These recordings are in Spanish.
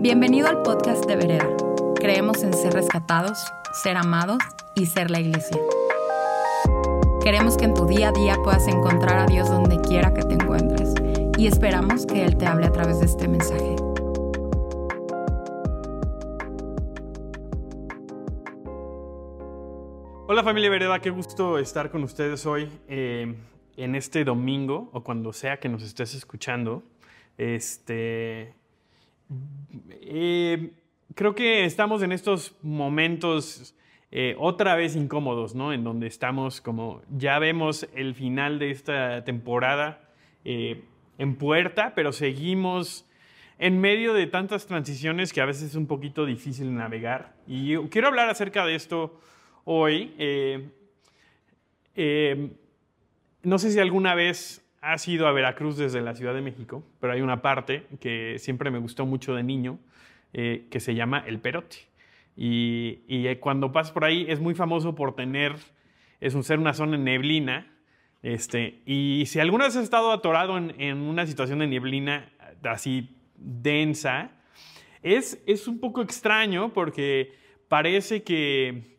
Bienvenido al podcast de Vereda. Creemos en ser rescatados, ser amados y ser la iglesia. Queremos que en tu día a día puedas encontrar a Dios donde quiera que te encuentres y esperamos que Él te hable a través de este mensaje. Hola familia Vereda, qué gusto estar con ustedes hoy eh, en este domingo o cuando sea que nos estés escuchando. Este, eh, creo que estamos en estos momentos eh, otra vez incómodos, ¿no? En donde estamos como, ya vemos el final de esta temporada eh, en puerta, pero seguimos en medio de tantas transiciones que a veces es un poquito difícil navegar. Y quiero hablar acerca de esto hoy. no sé si alguna vez has ido a Veracruz desde la Ciudad de México, pero hay una parte que siempre me gustó mucho de niño, eh, que se llama El Perote. Y, eh, cuando pasas por ahí es muy famoso por tener, es un ser una zona en neblina. Este, y si alguna vez has estado atorado en, una situación de neblina así densa, es, es un poco extraño porque parece que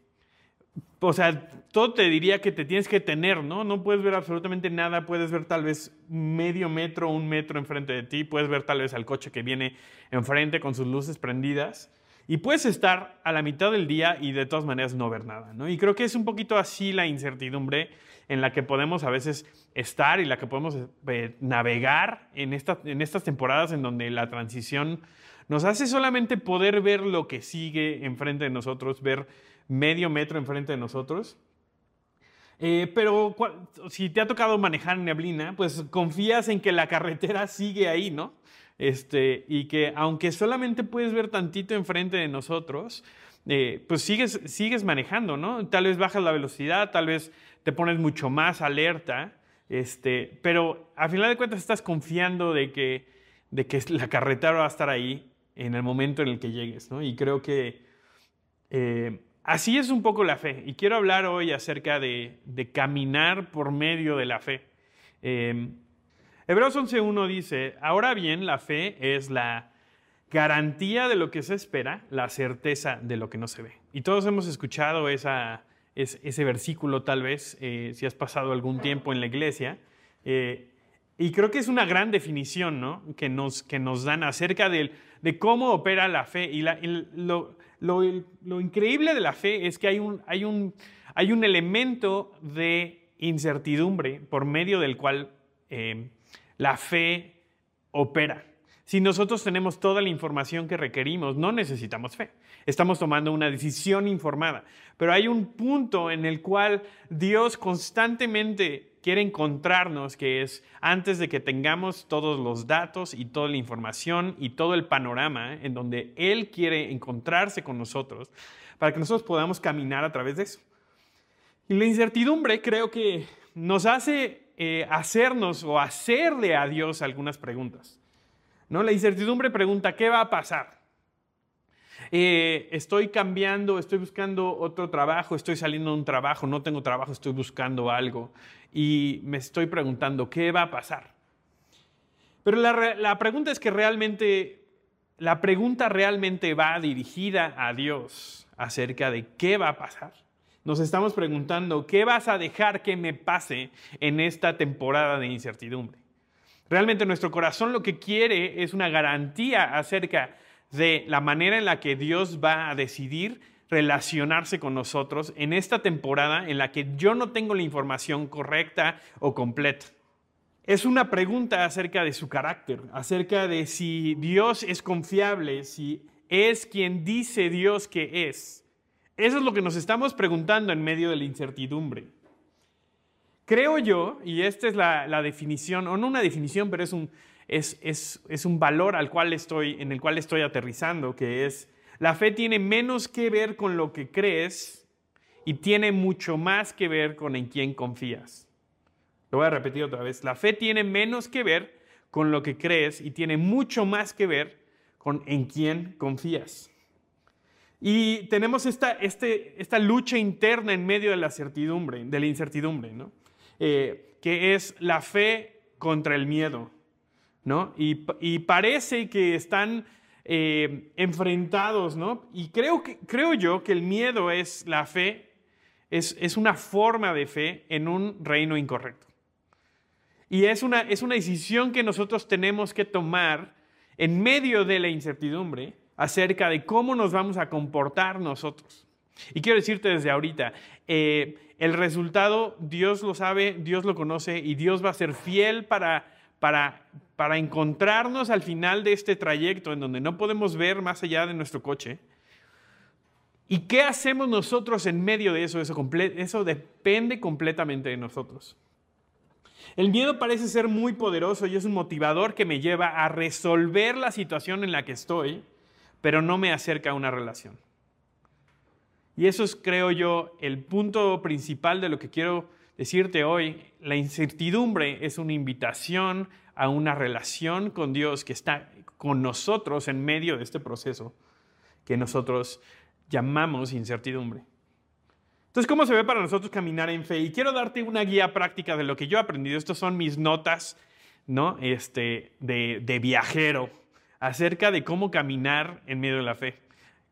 o sea, todo te diría que te tienes que tener, ¿no? No puedes ver absolutamente nada, puedes ver tal vez medio metro, un metro enfrente de ti, puedes ver tal vez al coche que viene enfrente con sus luces prendidas y puedes estar a la mitad del día y de todas maneras no ver nada, ¿no? Y creo que es un poquito así la incertidumbre en la que podemos a veces estar y la que podemos eh, navegar en, en estas temporadas en donde la transición nos hace solamente poder ver lo que sigue enfrente de nosotros, ver medio metro enfrente de nosotros. Eh, pero si te ha tocado manejar neblina, pues confías en que la carretera sigue ahí, ¿no? Este, y que aunque solamente puedes ver tantito enfrente de nosotros, eh, pues sigues, sigues manejando, ¿no? Tal vez bajas la velocidad, tal vez te pones mucho más alerta, este, pero al final de cuentas estás confiando de que, de que la carretera va a estar ahí en el momento en el que llegues, ¿no? Y creo que eh, Así es un poco la fe. Y quiero hablar hoy acerca de, caminar por medio de la fe. Eh, Hebreos 11.1 dice, ahora bien, la fe es la garantía de lo que se espera, la certeza de lo que no se ve. Y todos hemos escuchado esa, ese versículo tal vez, eh, si has pasado algún tiempo en la iglesia. Eh, y creo que es una gran definición ¿no? que, nos, que nos dan acerca de, cómo opera la fe. Y, la, lo, increíble de la fe es que hay un, hay, un, hay un, elemento de incertidumbre por medio del cual eh, la fe opera. Si nosotros tenemos toda la información que requerimos, no necesitamos fe. Estamos tomando una decisión informada. Pero hay un punto en el cual Dios constantemente quiere encontrarnos, que es antes de que tengamos todos los datos y toda la información y todo el panorama en donde Él quiere encontrarse con nosotros, para que nosotros podamos caminar a través de eso. Y la incertidumbre creo que nos hace eh, hacernos o hacerle a Dios algunas preguntas. ¿no? La incertidumbre pregunta, ¿qué va a pasar? Eh, estoy cambiando, estoy buscando otro trabajo, estoy saliendo de un trabajo, no tengo trabajo, estoy buscando algo y me estoy preguntando, ¿qué va a pasar? Pero la, la pregunta es que realmente, la pregunta realmente va dirigida a Dios acerca de qué va a pasar. Nos estamos preguntando, ¿qué vas a dejar que me pase en esta temporada de incertidumbre? Realmente nuestro corazón lo que quiere es una garantía acerca de la manera en la que Dios va a decidir relacionarse con nosotros en esta temporada en la que yo no tengo la información correcta o completa. Es una pregunta acerca de su carácter, acerca de si Dios es confiable, si es quien dice Dios que es. Eso es lo que nos estamos preguntando en medio de la incertidumbre. Creo yo, y esta es la, la definición, o no una definición, pero es un, es, un valor al cual estoy, en el cual estoy aterrizando, que es la fe tiene menos que ver con lo que crees y tiene mucho más que ver con en quién confías. Lo voy a repetir otra vez. La fe tiene menos que ver con lo que crees y tiene mucho más que ver con en quién confías. Y tenemos esta, este, lucha interna en medio de la certidumbre, de la incertidumbre, ¿no? Eh, que es la fe contra el miedo. Y, parece que están eh, enfrentados, ¿no? Y creo, que, creo yo que el miedo es la fe, es, es una forma de fe en un reino incorrecto. Y es una, es una decisión que nosotros tenemos que tomar en medio de la incertidumbre acerca de cómo nos vamos a comportar nosotros. Y quiero decirte desde ahorita, eh, el resultado Dios lo sabe, Dios lo conoce y Dios va a ser fiel para, para, para encontrarnos al final de este trayecto en donde no podemos ver más allá de nuestro coche. ¿Y qué hacemos nosotros en medio de eso? Eso, depende completamente de nosotros. El miedo parece ser muy poderoso y es un motivador que me lleva a resolver la situación en la que estoy, pero no me acerca a una relación. Y eso es, creo yo, el punto principal de lo que quiero decirte hoy. La incertidumbre es una invitación a una relación con Dios que está con nosotros en medio de este proceso que nosotros llamamos incertidumbre. Entonces, ¿cómo se ve para nosotros caminar en fe? Y quiero darte una guía práctica de lo que yo he aprendido. Estas son mis notas ¿no? este, de, de viajero acerca de cómo caminar en medio de la fe.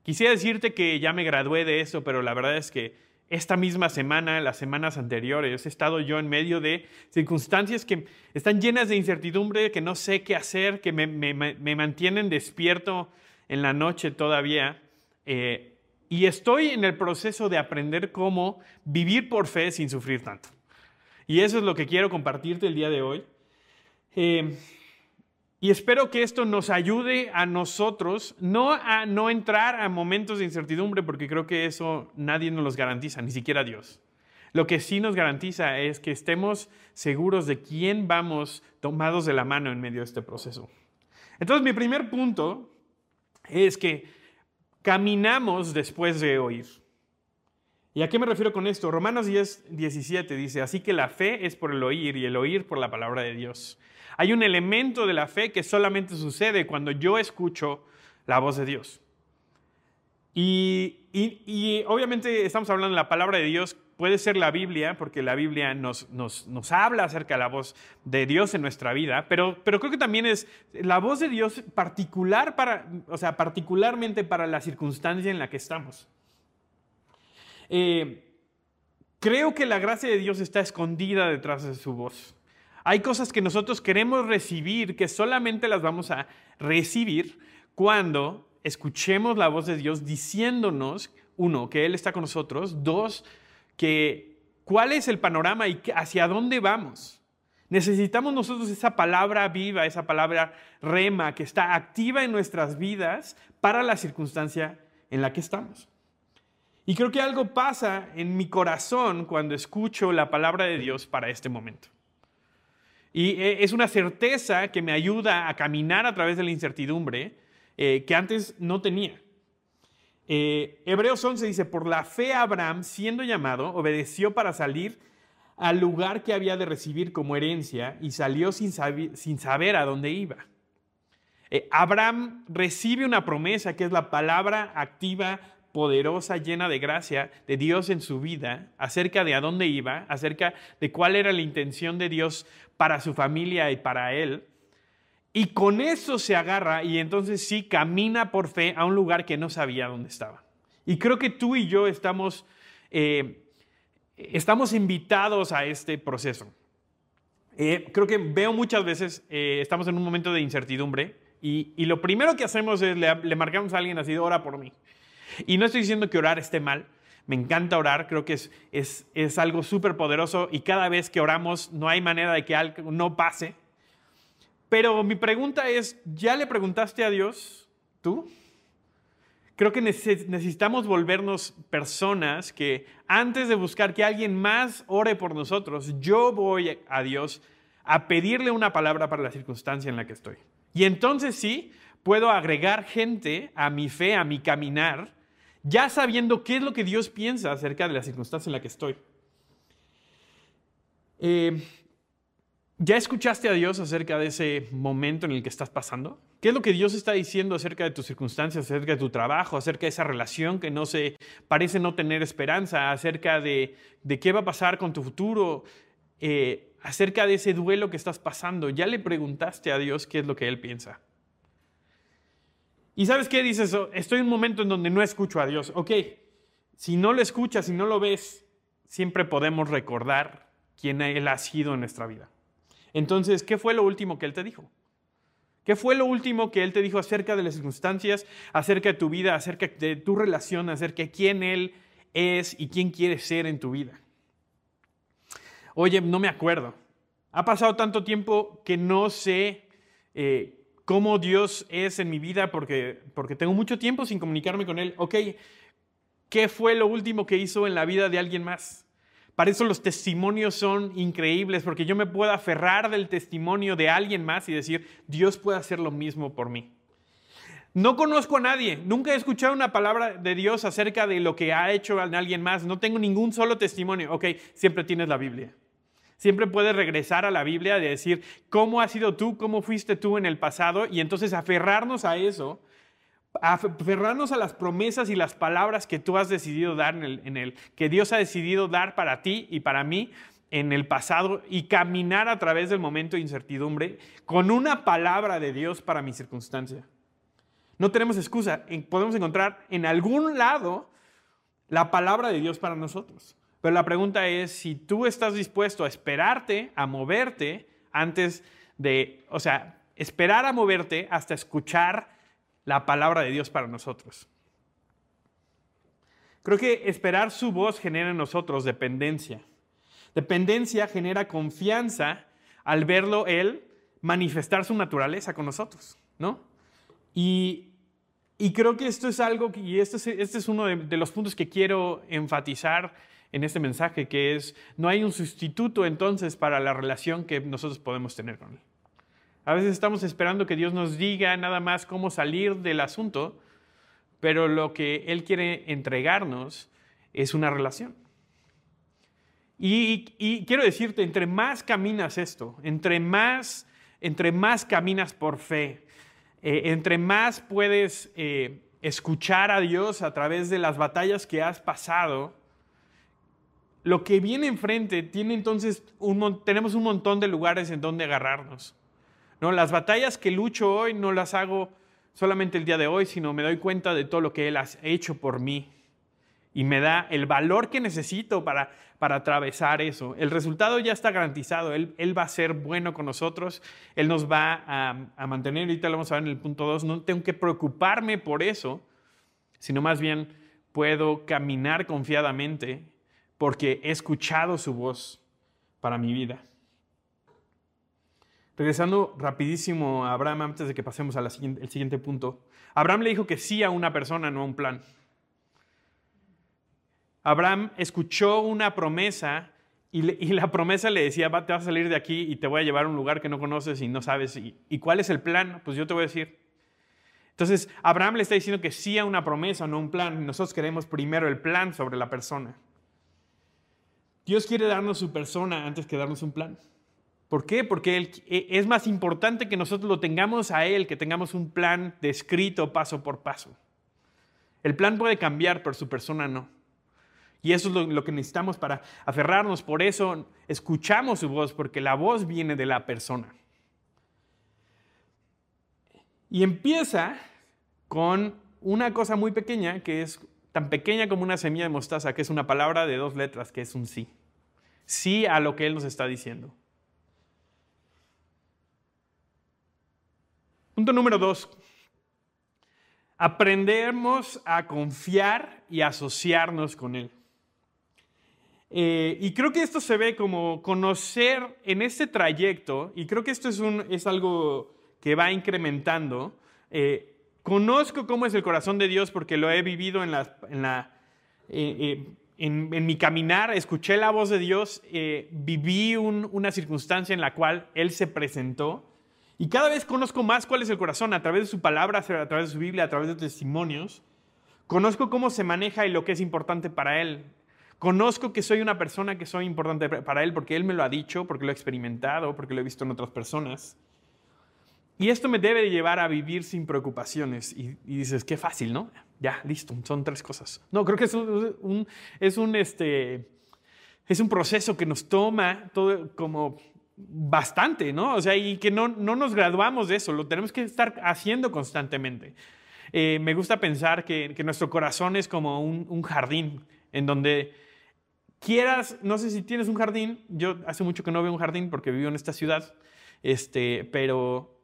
Quisiera decirte que ya me gradué de eso, pero la verdad es que esta misma semana, las semanas anteriores, he estado yo en medio de circunstancias que están llenas de incertidumbre, que no sé qué hacer, que me, mantienen despierto en la noche todavía. Eh, y estoy en el proceso de aprender cómo vivir por fe sin sufrir tanto. Y eso es lo que quiero compartirte el día de hoy. Eh, y espero que esto nos ayude a nosotros, no a no entrar a momentos de incertidumbre, porque creo que eso nadie nos los garantiza, ni siquiera Dios. Lo que sí nos garantiza es que estemos seguros de quién vamos tomados de la mano en medio de este proceso. Entonces, mi primer punto es que caminamos después de oír. ¿Y a qué me refiero con esto? Romanos 10, 17 dice, así que la fe es por el oír y el oír por la palabra de Dios. Hay un elemento de la fe que solamente sucede cuando yo escucho la voz de Dios. Y, obviamente estamos hablando de la palabra de Dios puede ser la Biblia, porque la Biblia nos, habla acerca de la voz de Dios en nuestra vida, pero, pero creo que también es la voz de Dios particular para, o sea, particularmente para la circunstancia en la que estamos. Eh, creo que la gracia de Dios está escondida detrás de su voz. Hay cosas que nosotros queremos recibir que solamente las vamos a recibir cuando escuchemos la voz de Dios diciéndonos, uno, que Él está con nosotros, dos, que cuál es el panorama y hacia dónde vamos. Necesitamos nosotros esa palabra viva, esa palabra rema que está activa en nuestras vidas para la circunstancia en la que estamos. Y creo que algo pasa en mi corazón cuando escucho la palabra de Dios para este momento. Y eh, es una certeza que me ayuda a caminar a través de la incertidumbre eh, que antes no tenía. Eh, Hebreos 11 dice, por la fe Abraham, siendo llamado, obedeció para salir al lugar que había de recibir como herencia y salió sin, saber a dónde iba. Eh, Abraham recibe una promesa que es la palabra activa, poderosa, llena de gracia de Dios en su vida, acerca de a dónde iba, acerca de cuál era la intención de Dios para su familia y para él. Y con eso se agarra y entonces sí camina por fe a un lugar que no sabía dónde estaba. Y creo que tú y yo estamos, eh, estamos invitados a este proceso. Eh, creo que veo muchas veces, eh, estamos en un momento de incertidumbre y, lo primero que hacemos es le, marcamos a alguien así, ora por mí. Y no estoy diciendo que orar esté mal, me encanta orar, creo que es, es, es algo súper poderoso y cada vez que oramos no hay manera de que algo no pase. Pero mi pregunta es, ¿ya le preguntaste a Dios tú? Creo que necesitamos volvernos personas que antes de buscar que alguien más ore por nosotros, yo voy a Dios a pedirle una palabra para la circunstancia en la que estoy. Y entonces sí, puedo agregar gente a mi fe, a mi caminar, ya sabiendo qué es lo que Dios piensa acerca de la circunstancia en la que estoy. Eh, ¿Ya escuchaste a Dios acerca de ese momento en el que estás pasando? ¿Qué es lo que Dios está diciendo acerca de tus circunstancias, acerca de tu trabajo, acerca de esa relación que no se parece no tener esperanza, acerca de, qué va a pasar con tu futuro, eh, acerca de ese duelo que estás pasando? ¿Ya le preguntaste a Dios qué es lo que Él piensa? Y sabes qué dices, oh, estoy en un momento en donde no escucho a Dios. Ok, si no lo escuchas, si no lo ves, siempre podemos recordar quién Él ha sido en nuestra vida. Entonces, ¿qué fue lo último que Él te dijo? ¿Qué fue lo último que Él te dijo acerca de las circunstancias, acerca de tu vida, acerca de tu relación, acerca de quién Él es y quién quiere ser en tu vida? Oye, no me acuerdo. Ha pasado tanto tiempo que no sé eh, cómo Dios es en mi vida porque, porque tengo mucho tiempo sin comunicarme con Él. Ok, ¿qué fue lo último que hizo en la vida de alguien más? Para eso los testimonios son increíbles, porque yo me puedo aferrar del testimonio de alguien más y decir, Dios puede hacer lo mismo por mí. No conozco a nadie, nunca he escuchado una palabra de Dios acerca de lo que ha hecho alguien más, no tengo ningún solo testimonio. Ok, siempre tienes la Biblia. Siempre puedes regresar a la Biblia y decir cómo has sido tú, cómo fuiste tú en el pasado y entonces aferrarnos a eso, aferrarnos a las promesas y las palabras que tú has decidido dar en el, en el que Dios ha decidido dar para ti y para mí en el pasado y caminar a través del momento de incertidumbre con una palabra de Dios para mi circunstancia. No tenemos excusa, podemos encontrar en algún lado la palabra de Dios para nosotros. Pero la pregunta es si tú estás dispuesto a esperarte, a moverte antes de, o sea, esperar a moverte hasta escuchar la palabra de Dios para nosotros. Creo que esperar su voz genera en nosotros dependencia. Dependencia genera confianza al verlo Él manifestar su naturaleza con nosotros, ¿no? Y, creo que esto es algo, y este es, este es uno de los puntos que quiero enfatizar en este mensaje, que es, no hay un sustituto entonces para la relación que nosotros podemos tener con Él. A veces estamos esperando que Dios nos diga nada más cómo salir del asunto, pero lo que Él quiere entregarnos es una relación. Y, quiero decirte, entre más caminas esto, entre más, entre más caminas por fe, eh, entre más puedes eh, escuchar a Dios a través de las batallas que has pasado, lo que viene enfrente tiene entonces un, tenemos un montón de lugares en donde agarrarnos. ¿no? Las batallas que lucho hoy no las hago solamente el día de hoy, sino me doy cuenta de todo lo que Él ha hecho por mí y me da el valor que necesito para, para atravesar eso. El resultado ya está garantizado, él, él va a ser bueno con nosotros, Él nos va a, a mantener, ahorita lo vamos a ver en el punto 2, no tengo que preocuparme por eso, sino más bien puedo caminar confiadamente porque he escuchado su voz para mi vida. Regresando rapidísimo a Abraham antes de que pasemos al siguiente, punto. Abraham le dijo que sí a una persona, no a un plan. Abraham escuchó una promesa y, la promesa le decía, te vas a salir de aquí y te voy a llevar a un lugar que no conoces y no sabes. ¿Y, ¿Y cuál es el plan? Pues yo te voy a decir. Entonces, Abraham le está diciendo que sí a una promesa, no a un plan. Nosotros queremos primero el plan sobre la persona. Dios quiere darnos su persona antes que darnos un plan. ¿Por qué? Porque e, es más importante que nosotros lo tengamos a Él, que tengamos un plan descrito paso por paso. El plan puede cambiar, pero su persona no. Y eso es lo, lo, que necesitamos para aferrarnos. Por eso escuchamos su voz, porque la voz viene de la persona. Y empieza con una cosa muy pequeña, que es tan pequeña como una semilla de mostaza, que es una palabra de dos letras, que es un sí. Sí a lo que Él nos está diciendo. Punto número dos. Aprendemos a confiar y asociarnos con Él. Eh, y creo que esto se ve como conocer en este trayecto, y creo que esto es, un, es algo que va incrementando. Eh, Conozco cómo es el corazón de Dios porque lo he vivido en, la, eh, en, mi caminar, escuché la voz de Dios, eh, viví una circunstancia en la cual Él se presentó y cada vez conozco más cuál es el corazón a través de su palabra, a través de su Biblia, a través de testimonios. Conozco cómo se maneja y lo que es importante para Él. Conozco que soy una persona que soy importante para Él porque Él me lo ha dicho, porque lo he experimentado, porque lo he visto en otras personas. Y esto me debe llevar a vivir sin preocupaciones. Y, dices, qué fácil, ¿no? Ya, listo, son tres cosas. No, creo que es un, es un, este, es un proceso que nos toma todo como bastante, ¿no? O sea, y que no, no nos graduamos de eso, lo tenemos que estar haciendo constantemente. Eh, me gusta pensar que, nuestro corazón es como un, jardín en donde quieras, no sé si tienes un jardín, yo hace mucho que no veo un jardín porque vivo en esta ciudad, este, pero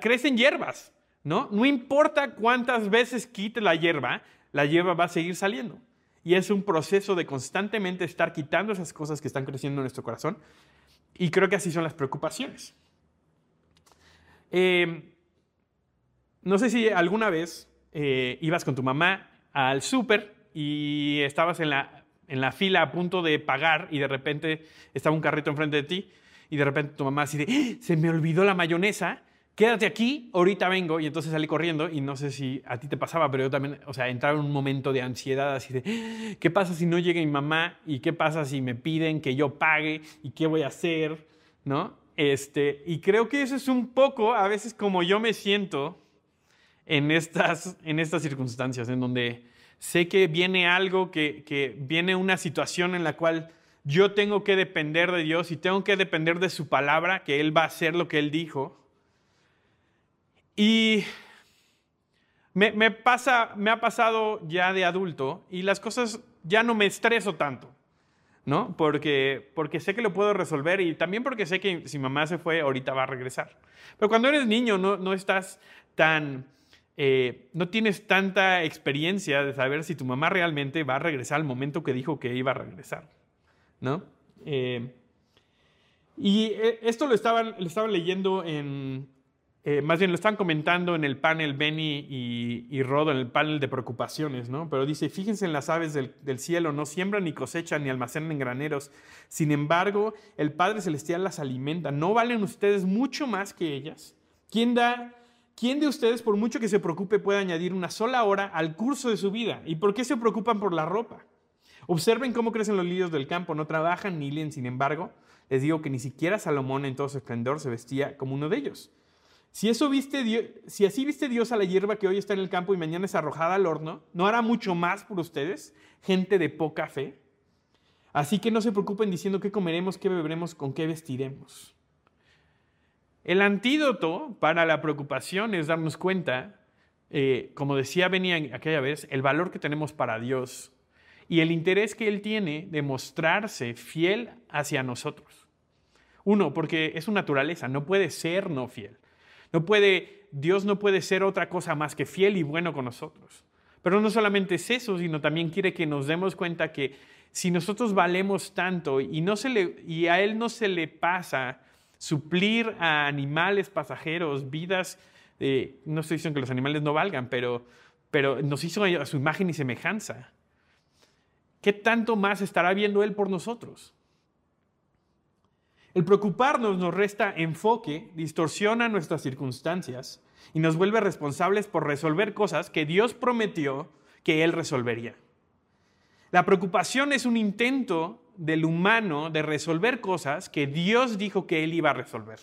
crecen hierbas, ¿no? No importa cuántas veces quite la hierba, la hierba va a seguir saliendo. Y es un proceso de constantemente estar quitando esas cosas que están creciendo en nuestro corazón. Y creo que así son las preocupaciones. Eh, no sé si alguna vez eh, ibas con tu mamá al súper y estabas en la, en la fila a punto de pagar y de repente estaba un carrito enfrente de ti y de repente tu mamá así de, ¡Ah! se me olvidó la mayonesa, quédate aquí, ahorita vengo. Y entonces salí corriendo y no sé si a ti te pasaba, pero yo también, o sea, entraba en un momento de ansiedad así de, ¡Ah! ¿qué pasa si no llega mi mamá? ¿Y qué pasa si me piden que yo pague? ¿Y qué voy a hacer? ¿No? Este, y creo que eso es un poco a veces como yo me siento en estas, en estas circunstancias, en donde sé que viene algo, que, que viene una situación en la cual yo tengo que depender de Dios y tengo que depender de su palabra, que Él va a hacer lo que Él dijo. Y me, pasa, me ha pasado ya de adulto y las cosas ya no me estreso tanto, ¿no? Porque, porque sé que lo puedo resolver y también porque sé que si mamá se fue, ahorita va a regresar. Pero cuando eres niño no, no estás tan eh, no tienes tanta experiencia de saber si tu mamá realmente va a regresar al momento que dijo que iba a regresar, ¿no? Eh, y eh, esto lo estaban, lo leyendo en, más bien lo están comentando en el panel Benny y, Rodo, en el panel de preocupaciones, ¿no? Pero dice, fíjense en las aves del, del, cielo, no siembran ni cosechan ni almacenan en graneros. Sin embargo, el Padre Celestial las alimenta. ¿No valen ustedes mucho más que ellas? ¿Quién da ¿Quién de ustedes, por mucho que se preocupe, puede añadir una sola hora al curso de su vida? ¿Y por qué se preocupan por la ropa? Observen cómo crecen los lirios del campo, no trabajan ni leen, sin embargo, les digo que ni siquiera Salomón en todo su esplendor se vestía como uno de ellos. Si, así viste Dios a la hierba que hoy está en el campo y mañana es arrojada al horno, ¿no hará mucho más por ustedes, gente de poca fe? Así que no se preocupen diciendo qué comeremos, qué beberemos, con qué vestiremos. El antídoto para la preocupación es darnos cuenta, eh, como decía Benny aquella vez, el valor que tenemos para Dios y el interés que Él tiene de mostrarse fiel hacia nosotros. Uno, porque es su naturaleza, no puede ser no fiel. No puede, Dios no puede ser otra cosa más que fiel y bueno con nosotros. Pero no solamente es eso, sino también quiere que nos demos cuenta que si nosotros valemos tanto y, no se le, y a Él no se le pasa suplir a animales pasajeros, vidas, no estoy diciendo que los animales no valgan, pero, pero nos hizo a su imagen y semejanza. ¿Qué tanto más estará viendo Él por nosotros? El preocuparnos nos resta enfoque, distorsiona nuestras circunstancias y nos vuelve responsables por resolver cosas que Dios prometió que Él resolvería. La preocupación es un intento del humano de resolver cosas que Dios dijo que Él iba a resolver.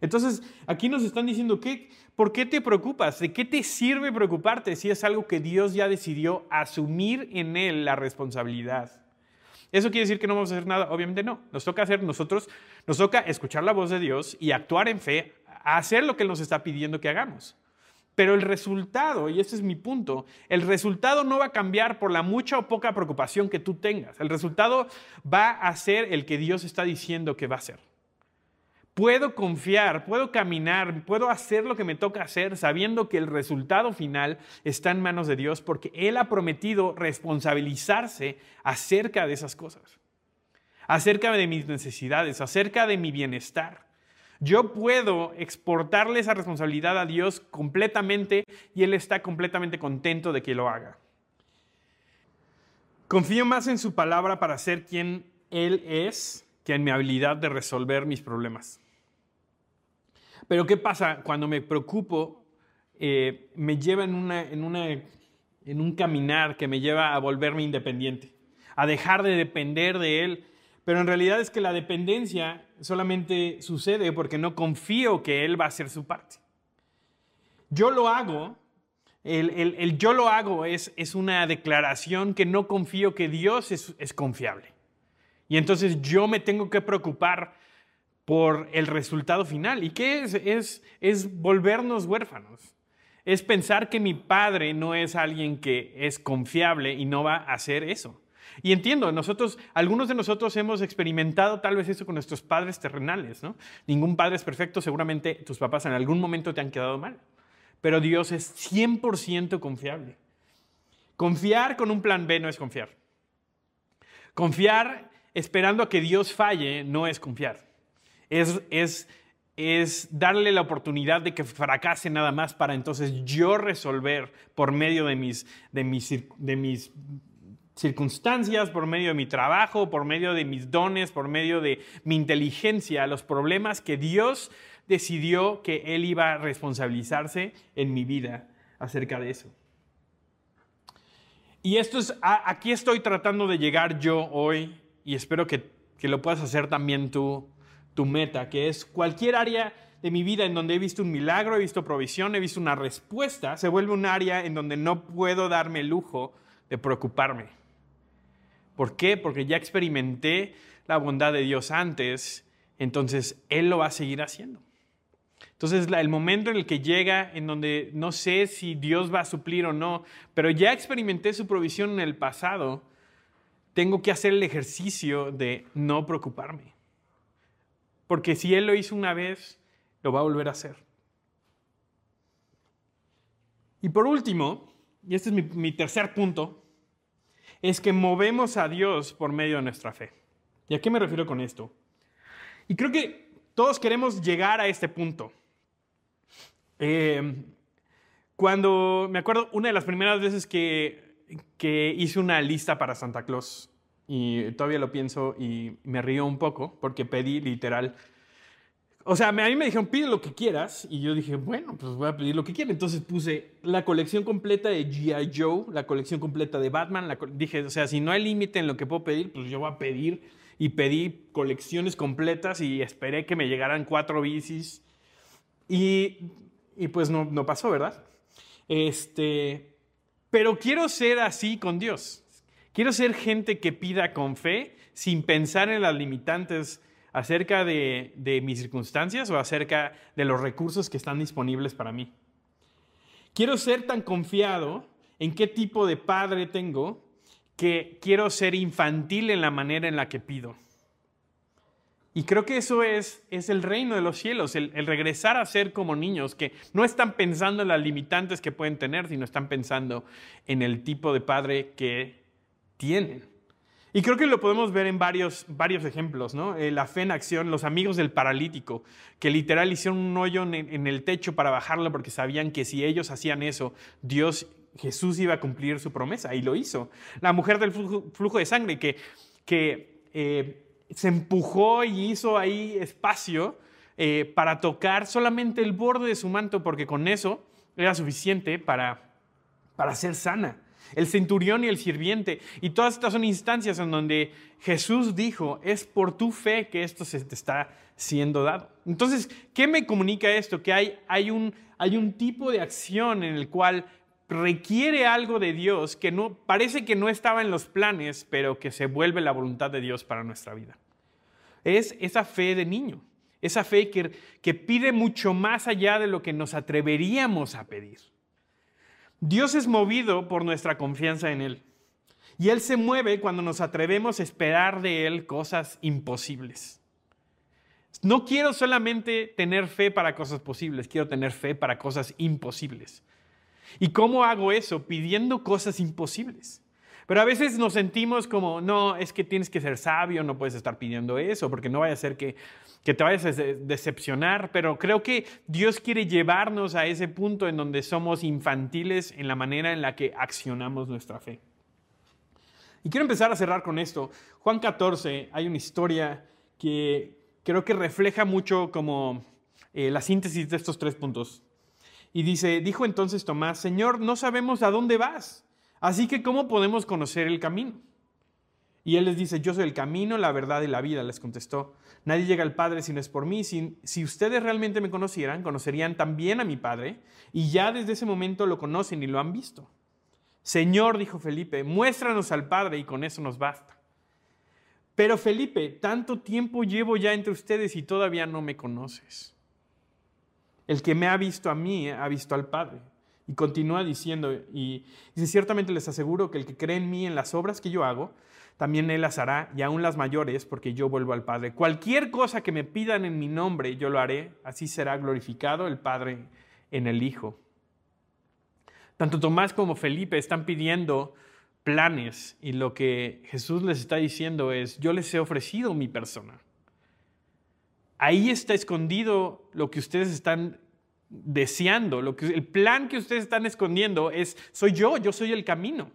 Entonces, aquí nos están diciendo, ¿qué, ¿por qué te preocupas? ¿De qué te sirve preocuparte si es algo que Dios ya decidió asumir en Él la responsabilidad? ¿Eso quiere decir que no vamos a hacer nada? Obviamente no. Nos toca hacer nosotros, nos toca escuchar la voz de Dios y actuar en fe, hacer lo que Él nos está pidiendo que hagamos. Pero el resultado, y ese es mi punto, el resultado no va a cambiar por la mucha o poca preocupación que tú tengas. El resultado va a ser el que Dios está diciendo que va a ser. Puedo confiar, puedo caminar, puedo hacer lo que me toca hacer sabiendo que el resultado final está en manos de Dios porque Él ha prometido responsabilizarse acerca de esas cosas, acerca de mis necesidades, acerca de mi bienestar. Yo puedo exportarle esa responsabilidad a Dios completamente y Él está completamente contento de que lo haga. Confío más en su palabra para ser quien Él es que en mi habilidad de resolver mis problemas. Pero ¿qué pasa cuando me preocupo? Eh, me lleva en, un caminar que me lleva a volverme independiente, a dejar de depender de Él pero en realidad es que la dependencia solamente sucede porque no confío que Él va a hacer su parte. Yo lo hago, el, yo lo hago es, una declaración que no confío que Dios es confiable. Y entonces yo me tengo que preocupar por el resultado final. ¿Y qué es? Es, es volvernos huérfanos. Es pensar que mi padre no es alguien que es confiable y no va a hacer eso. Y entiendo, nosotros, algunos de nosotros hemos experimentado tal vez eso con nuestros padres terrenales, ¿no? Ningún padre es perfecto, seguramente tus papás en algún momento te han quedado mal, pero Dios es 100% confiable. Confiar con un plan B no es confiar. Confiar esperando a que Dios falle no es confiar. Es, es, es darle la oportunidad de que fracase nada más para entonces yo resolver por medio de mis, de mis, de mis circunstancias, por medio de mi trabajo, por medio de mis dones, por medio de mi inteligencia, los problemas que Dios decidió que Él iba a responsabilizarse en mi vida acerca de eso. Y esto es, aquí estoy tratando de llegar yo hoy y espero que, que lo puedas hacer también tú, tu meta, que es cualquier área de mi vida en donde he visto un milagro, he visto provisión, he visto una respuesta, se vuelve un área en donde no puedo darme el lujo de preocuparme. ¿Por qué? Porque ya experimenté la bondad de Dios antes, entonces Él lo va a seguir haciendo. Entonces, el momento en el que llega, en donde no sé si Dios va a suplir o no, pero ya experimenté su provisión en el pasado, tengo que hacer el ejercicio de no preocuparme. Porque si Él lo hizo una vez, lo va a volver a hacer. Y por último, y este es mi, tercer punto, es que movemos a Dios por medio de nuestra fe. ¿Y a qué me refiero con esto? Y creo que todos queremos llegar a este punto. Eh, cuando, me acuerdo, una de las primeras veces que, que hice una lista para Santa Claus, y todavía lo pienso y me río un poco, porque pedí literal, o sea, a mí me dijeron, pide lo que quieras, y yo dije, bueno, pues voy a pedir lo que quiera. Entonces puse la colección completa de G.I. Joe, la colección completa de Batman, dije, o sea, si no hay límite en lo que puedo pedir, pues yo voy a pedir, y pedí colecciones completas y esperé que me llegaran cuatro bicis. Y y pues no, no pasó, ¿verdad? Este, pero quiero ser así con Dios. Quiero ser gente que pida con fe, sin pensar en las limitantes acerca de, de, mis circunstancias o acerca de los recursos que están disponibles para mí. Quiero ser tan confiado en qué tipo de padre tengo que quiero ser infantil en la manera en la que pido. Y creo que eso es, es el reino de los cielos, el, regresar a ser como niños que no están pensando en las limitantes que pueden tener, sino están pensando en el tipo de padre que tienen. Y creo que lo podemos ver en varios, varios ejemplos, ¿no? Eh, la fe en acción, los amigos del paralítico, que literal hicieron un hoyo en, el techo para bajarlo porque sabían que si ellos hacían eso, Dios, Jesús iba a cumplir su promesa, y lo hizo. La mujer del flujo, de sangre, que, que eh, se empujó y hizo ahí espacio eh, para tocar solamente el borde de su manto, porque con eso era suficiente para, para ser sana. El centurión y el sirviente. Y todas estas son instancias en donde Jesús dijo, es por tu fe que esto se te está siendo dado. Entonces, ¿qué me comunica esto? Que hay, hay, un, hay un tipo de acción en el cual requiere algo de Dios que no parece que no estaba en los planes, pero que se vuelve la voluntad de Dios para nuestra vida. Es esa fe de niño, esa fe que, que pide mucho más allá de lo que nos atreveríamos a pedir. Dios es movido por nuestra confianza en Él. Y Él se mueve cuando nos atrevemos a esperar de Él cosas imposibles. No quiero solamente tener fe para cosas posibles, quiero tener fe para cosas imposibles. ¿Y cómo hago eso? Pidiendo cosas imposibles. Pero a veces nos sentimos como, no, es que tienes que ser sabio, no puedes estar pidiendo eso, porque no vaya a ser que, que te vayas a decepcionar. Pero creo que Dios quiere llevarnos a ese punto en donde somos infantiles en la manera en la que accionamos nuestra fe. Y quiero empezar a cerrar con esto. Juan 14, hay una historia que creo que refleja mucho como eh, la síntesis de estos tres puntos. Y dice, dijo entonces Tomás, Señor, no sabemos a dónde vas, así que ¿cómo podemos conocer el camino? Y él les dice, yo soy el camino, la verdad y la vida, les contestó. Nadie llega al Padre si no es por mí. Si, ustedes realmente me conocieran, conocerían también a mi Padre, y ya desde ese momento lo conocen y lo han visto. Señor, dijo Felipe, muéstranos al Padre y con eso nos basta. Pero Felipe, tanto tiempo llevo ya entre ustedes y todavía no me conoces. El que me ha visto a mí ha visto al Padre. Y continúa diciendo, y dice, ciertamente les aseguro que el que cree en mí en las obras que yo hago, también él las hará, y aún las mayores, porque yo vuelvo al Padre. Cualquier cosa que me pidan en mi nombre, yo lo haré, así será glorificado el Padre en el Hijo. Tanto Tomás como Felipe están pidiendo planes y lo que Jesús les está diciendo es, yo les he ofrecido mi persona. Ahí está escondido lo que ustedes están deseando, lo que, el plan que ustedes están escondiendo es, soy yo, yo soy el camino.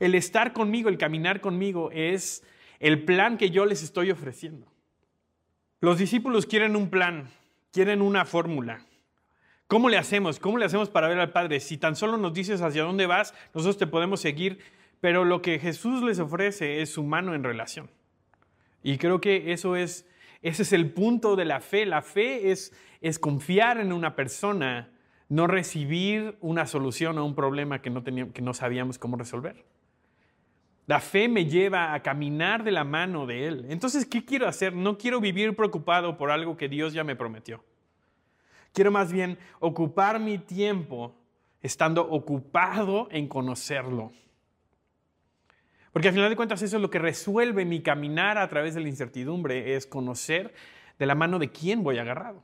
El estar conmigo, el caminar conmigo es el plan que yo les estoy ofreciendo. Los discípulos quieren un plan, quieren una fórmula. ¿Cómo le hacemos? ¿Cómo le hacemos para ver al Padre? Si tan solo nos dices hacia dónde vas, nosotros te podemos seguir, pero lo que Jesús les ofrece es su mano en relación. Y creo que eso es, ese es el punto de la fe. La fe es, es confiar en una persona, no recibir una solución a un problema que no, teníamos, que no sabíamos cómo resolver. La fe me lleva a caminar de la mano de Él. Entonces, ¿qué quiero hacer? No quiero vivir preocupado por algo que Dios ya me prometió. Quiero más bien ocupar mi tiempo estando ocupado en conocerlo. Porque al final de cuentas eso es lo que resuelve mi caminar a través de la incertidumbre, es conocer de la mano de quién voy agarrado.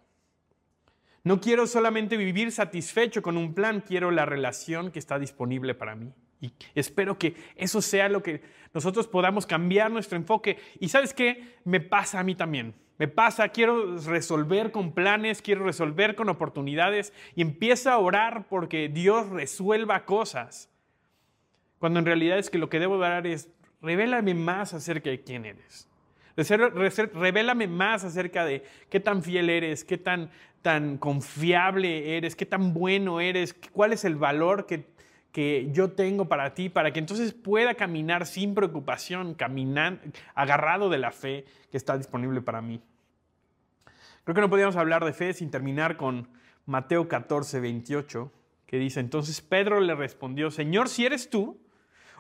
No quiero solamente vivir satisfecho con un plan, quiero la relación que está disponible para mí. Y espero que eso sea lo que nosotros podamos cambiar nuestro enfoque. Y sabes qué, me pasa a mí también. Me pasa, quiero resolver con planes, quiero resolver con oportunidades y empiezo a orar porque Dios resuelva cosas. Cuando en realidad es que lo que debo dar es, revélame más acerca de quién eres. Revélame más acerca de qué tan fiel eres, qué tan, tan confiable eres, qué tan bueno eres, cuál es el valor que, que yo tengo para ti, para que entonces pueda caminar sin preocupación, caminando, agarrado de la fe que está disponible para mí. Creo que no podíamos hablar de fe sin terminar con Mateo 14, 28, que dice, entonces Pedro le respondió, Señor, si eres tú,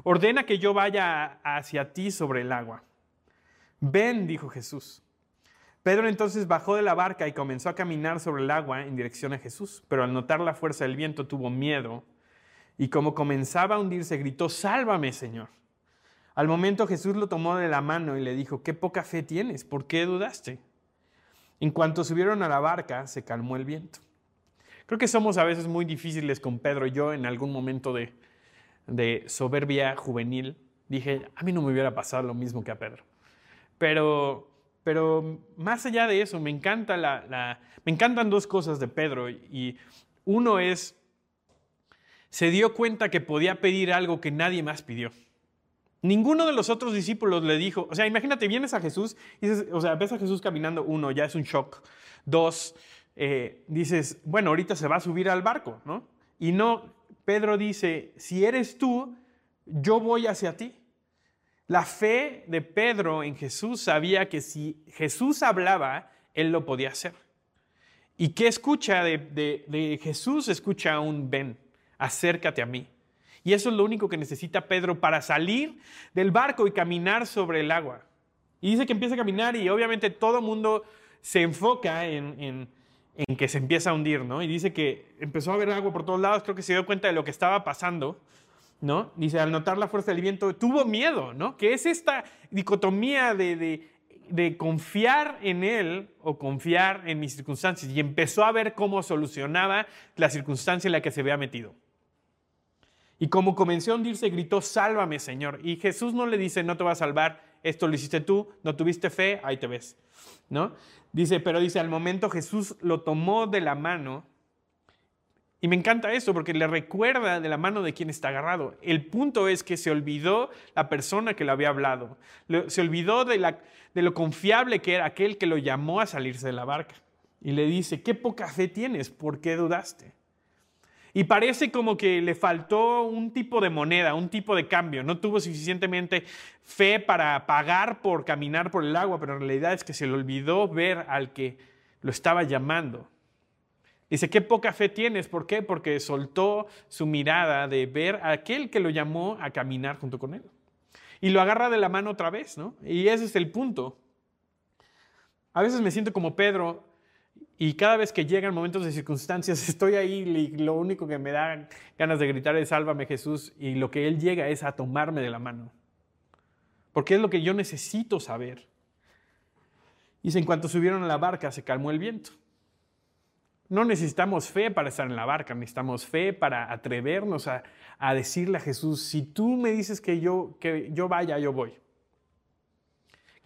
ordena que yo vaya hacia ti sobre el agua. Ven, dijo Jesús. Pedro entonces bajó de la barca y comenzó a caminar sobre el agua en dirección a Jesús, pero al notar la fuerza del viento tuvo miedo y como comenzaba a hundirse, gritó, Sálvame, Señor. Al momento Jesús lo tomó de la mano y le dijo, Qué poca fe tienes, ¿por qué dudaste? En cuanto subieron a la barca, se calmó el viento. Creo que somos a veces muy difíciles con Pedro. Yo en algún momento de, de soberbia juvenil dije, a mí no me hubiera pasado lo mismo que a Pedro. Pero, pero más allá de eso, me, encanta la, la, me encantan dos cosas de Pedro. Y uno es se dio cuenta que podía pedir algo que nadie más pidió. Ninguno de los otros discípulos le dijo, o sea, imagínate, vienes a Jesús, y o sea, ves a Jesús caminando, uno, ya es un shock. Dos, eh, dices, bueno, ahorita se va a subir al barco, ¿no? Y no, Pedro dice, si eres tú, yo voy hacia ti. La fe de Pedro en Jesús sabía que si Jesús hablaba, él lo podía hacer. ¿Y qué escucha de, de Jesús? Escucha un ven acércate a mí. Y eso es lo único que necesita Pedro para salir del barco y caminar sobre el agua. Y dice que empieza a caminar y obviamente todo el mundo se enfoca en, que se empieza a hundir, ¿no? Y dice que empezó a ver agua por todos lados, creo que se dio cuenta de lo que estaba pasando, ¿no? Dice, al notar la fuerza del viento, tuvo miedo, ¿no? Que es esta dicotomía de, de confiar en Él o confiar en mis circunstancias y empezó a ver cómo solucionaba la circunstancia en la que se había metido. Y como comenzó a hundirse, gritó, sálvame, Señor. Y Jesús no le dice, no te va a salvar, esto lo hiciste tú, no tuviste fe, ahí te ves. ¿No? Dice, pero dice, al momento Jesús lo tomó de la mano. Y me encanta esto porque le recuerda de la mano de quien está agarrado. El punto es que se olvidó la persona que le había hablado. Se olvidó de, la, de lo confiable que era aquel que lo llamó a salirse de la barca. Y le dice, qué poca fe tienes, ¿por qué dudaste? Y parece como que le faltó un tipo de moneda, un tipo de cambio. No tuvo suficientemente fe para pagar por caminar por el agua, pero en realidad es que se le olvidó ver al que lo estaba llamando. Dice, qué poca fe tienes. ¿Por qué? Porque soltó su mirada de ver a aquel que lo llamó a caminar junto con él. Y lo agarra de la mano otra vez, ¿no? Y ese es el punto. A veces me siento como Pedro Y cada vez que llegan momentos de circunstancias, estoy ahí y lo único que me da ganas de gritar es sálvame Jesús y lo que Él llega es a tomarme de la mano. Porque es lo que yo necesito saber. Y en cuanto subieron a la barca se calmó el viento. No necesitamos fe para estar en la barca, necesitamos fe para atrevernos a, a decirle a Jesús, si tú me dices que yo, que yo vaya, yo voy.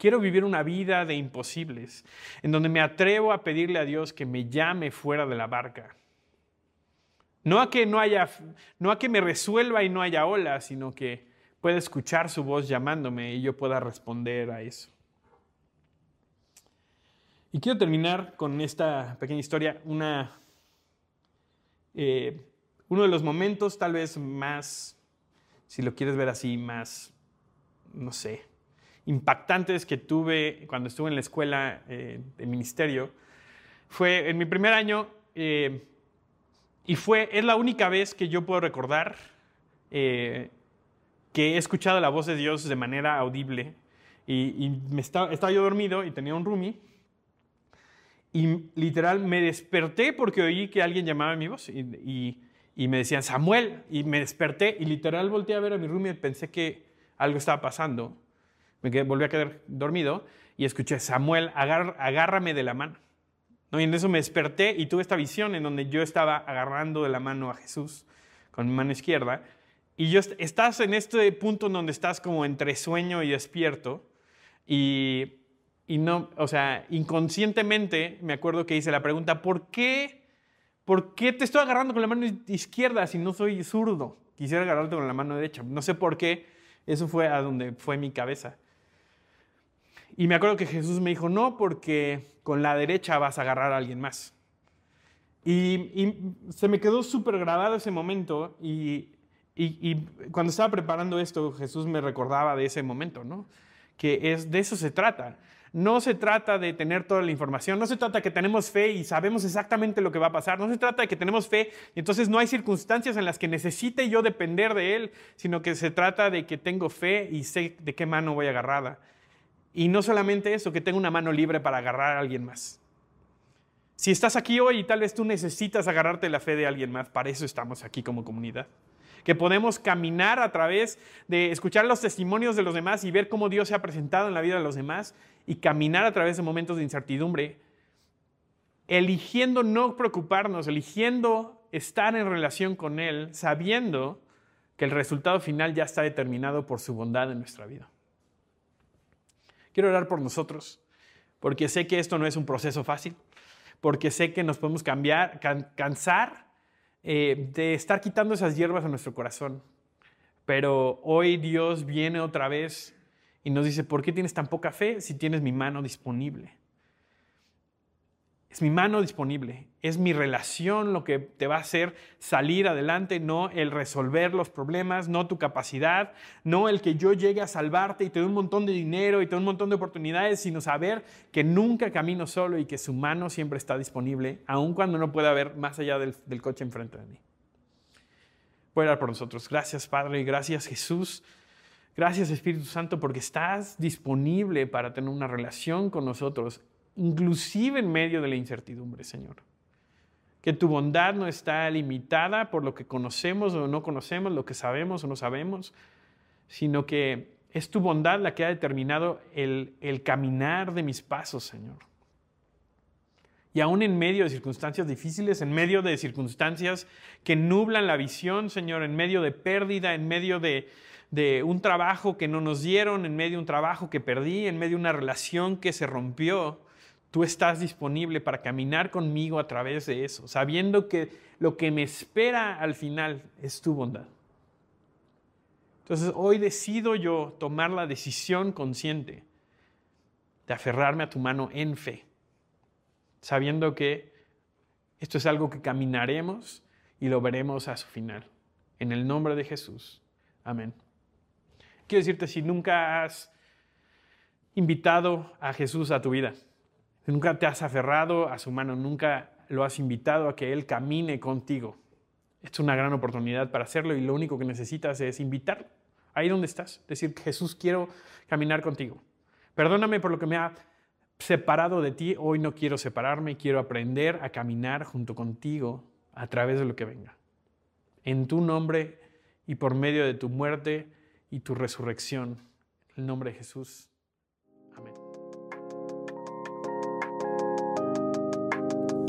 Quiero vivir una vida de imposibles, en donde me atrevo a pedirle a Dios que me llame fuera de la barca. No a que no haya, no a que me resuelva y no haya olas, sino que pueda escuchar su voz llamándome y yo pueda responder a eso. Y quiero terminar con esta pequeña historia, una, eh, uno de los momentos tal vez más, si lo quieres ver así, más, no sé, impactantes que tuve cuando estuve en la escuela eh, de ministerio. Fue en mi primer año eh, y fue, es la única vez que yo puedo recordar eh, que he escuchado la voz de Dios de manera audible. Y, me estaba, yo dormido y tenía un roomie. Y literal me desperté porque oí que alguien llamaba a mi voz. Y, y, me decían Samuel y me desperté y literal volteé a ver a mi roomie y pensé que algo estaba pasando me volví a quedar dormido y escuché, Samuel, agárrame de la mano. ¿No? Y en eso me desperté y tuve esta visión en donde yo estaba agarrando de la mano a Jesús con mi mano izquierda. Y yo estás en este punto en donde estás como entre sueño y despierto. Y, y no, o sea, inconscientemente me acuerdo que hice la pregunta, ¿por qué, ¿por qué te estoy agarrando con la mano izquierda si no soy zurdo? Quisiera agarrarte con la mano derecha. No sé por qué, eso fue a donde fue mi cabeza. Y me acuerdo que Jesús me dijo, no, porque con la derecha vas a agarrar a alguien más. Y, se me quedó súper grabado ese momento y, y, cuando estaba preparando esto, Jesús me recordaba de ese momento, ¿no? Que es, de eso se trata. No se trata de tener toda la información, no se trata de que tenemos fe y sabemos exactamente lo que va a pasar, no se trata de que tenemos fe y entonces no hay circunstancias en las que necesite yo depender de Él, sino que se trata de que tengo fe y sé de qué mano voy agarrada. Y no solamente eso, que tengo una mano libre para agarrar a alguien más. Si estás aquí hoy y tal vez tú necesitas agarrarte la fe de alguien más, para eso estamos aquí como comunidad. Que podemos caminar a través de escuchar los testimonios de los demás y ver cómo Dios se ha presentado en la vida de los demás y caminar a través de momentos de incertidumbre, eligiendo no preocuparnos, eligiendo estar en relación con Él, sabiendo que el resultado final ya está determinado por su bondad en nuestra vida. Quiero orar por nosotros, porque sé que esto no es un proceso fácil, porque sé que nos podemos cambiar, cansar eh, de estar quitando esas hierbas a nuestro corazón. Pero hoy Dios viene otra vez y nos dice, ¿por qué tienes tan poca fe si tienes mi mano disponible? Es mi mano disponible, es mi relación lo que te va a hacer salir adelante, no el resolver los problemas, no tu capacidad, no el que yo llegue a salvarte y te dé un montón de dinero y te dé un montón de oportunidades, sino saber que nunca camino solo y que su mano siempre está disponible, aun cuando no pueda ver más allá del, coche enfrente de mí. A orar por nosotros. Gracias Padre y gracias Jesús. Gracias Espíritu Santo porque estás disponible para tener una relación con nosotros inclusive en medio de la incertidumbre, Señor. Que tu bondad no está limitada por lo que conocemos o no conocemos, lo que sabemos o no sabemos, sino que es tu bondad la que ha determinado el, el caminar de mis pasos, Señor. Y aún en medio de circunstancias difíciles, en medio de circunstancias que nublan la visión, Señor, en medio de pérdida, en medio de, de un trabajo que no nos dieron, en medio de un trabajo que perdí, en medio de una relación que se rompió, tú estás disponible para caminar conmigo a través de eso, sabiendo que lo que me espera al final es tu bondad. Entonces hoy decido yo tomar la decisión consciente de aferrarme a tu mano en fe, sabiendo que esto es algo que caminaremos y lo veremos a su final. En el nombre de Jesús. Amén. Quiero decirte, si nunca has invitado a Jesús a tu vida, Nunca te has aferrado a su mano, nunca lo has invitado a que Él camine contigo. Esta es una gran oportunidad para hacerlo y lo único que necesitas es invitarlo. Ahí donde estás, decir, Jesús, quiero caminar contigo. Perdóname por lo que me ha separado de ti, hoy no quiero separarme, quiero aprender a caminar junto contigo a través de lo que venga. En tu nombre y por medio de tu muerte y tu resurrección. En el nombre de Jesús. Amén.